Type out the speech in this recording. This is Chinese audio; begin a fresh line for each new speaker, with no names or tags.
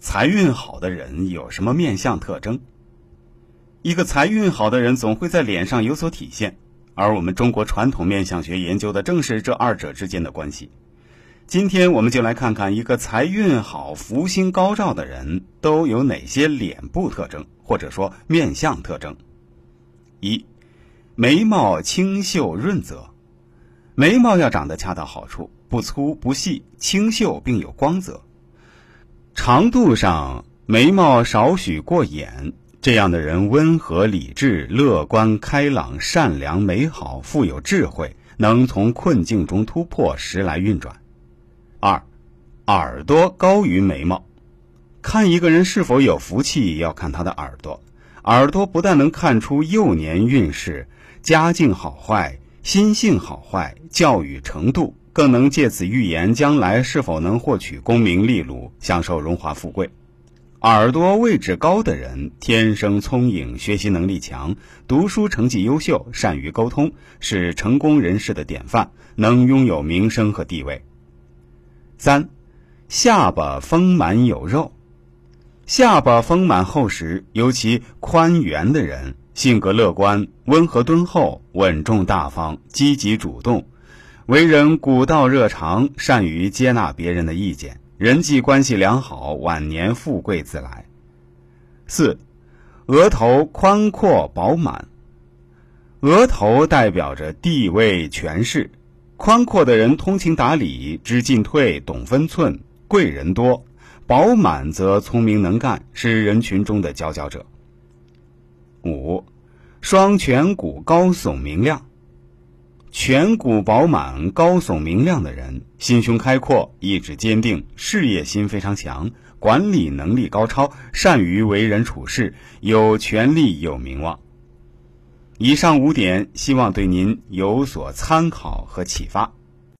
财运好的人有什么面相特征？一个财运好的人总会在脸上有所体现，而我们中国传统面相学研究的正是这二者之间的关系。今天我们就来看看一个财运好、福星高照的人都有哪些脸部特征，或者说面相特征。一、眉毛清秀润泽，眉毛要长得恰到好处，不粗不细，清秀并有光泽。长度上，眉毛少许过眼，这样的人温和理智、乐观开朗、善良美好、富有智慧，能从困境中突破，时来运转。二，耳朵高于眉毛，看一个人是否有福气，要看他的耳朵。耳朵不但能看出幼年运势、家境好坏、心性好坏、教育程度。更能借此预言将来是否能获取功名利禄，享受荣华富贵。耳朵位置高的人，天生聪颖，学习能力强，读书成绩优秀，善于沟通，是成功人士的典范，能拥有名声和地位。三，下巴丰满有肉，下巴丰满厚实，尤其宽圆的人，性格乐观，温和敦厚，稳重大方，积极主动。为人古道热肠，善于接纳别人的意见，人际关系良好，晚年富贵自来。四，额头宽阔饱满，额头代表着地位权势，宽阔的人通情达理，知进退，懂分寸，贵人多；饱满则聪明能干，是人群中的佼佼者。五，双颧骨高耸明亮。颧骨饱满、高耸明亮的人，心胸开阔，意志坚定，事业心非常强，管理能力高超，善于为人处事，有权利有名望。以上五点，希望对您有所参考和启发。